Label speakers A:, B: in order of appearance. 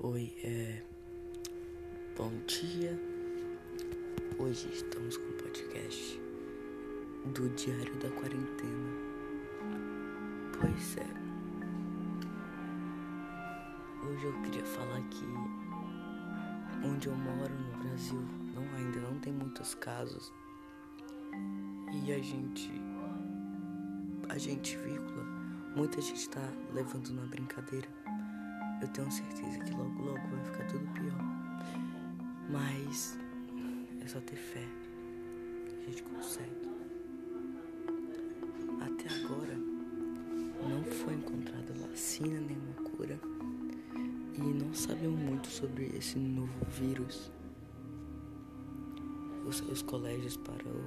A: Oi, é. Bom dia. Hoje estamos com o podcast do Diário da Quarentena. Pois é. Hoje eu queria falar que onde eu moro no Brasil não ainda não tem muitos casos. E a gente a gente vírgula, muita gente tá levando na brincadeira. Eu tenho certeza que logo logo vai ficar tudo pior. Mas é só ter fé. A gente consegue. Até agora não foi encontrada vacina nem uma cura. E não sabemos muito sobre esse novo vírus. Os, os colégios parou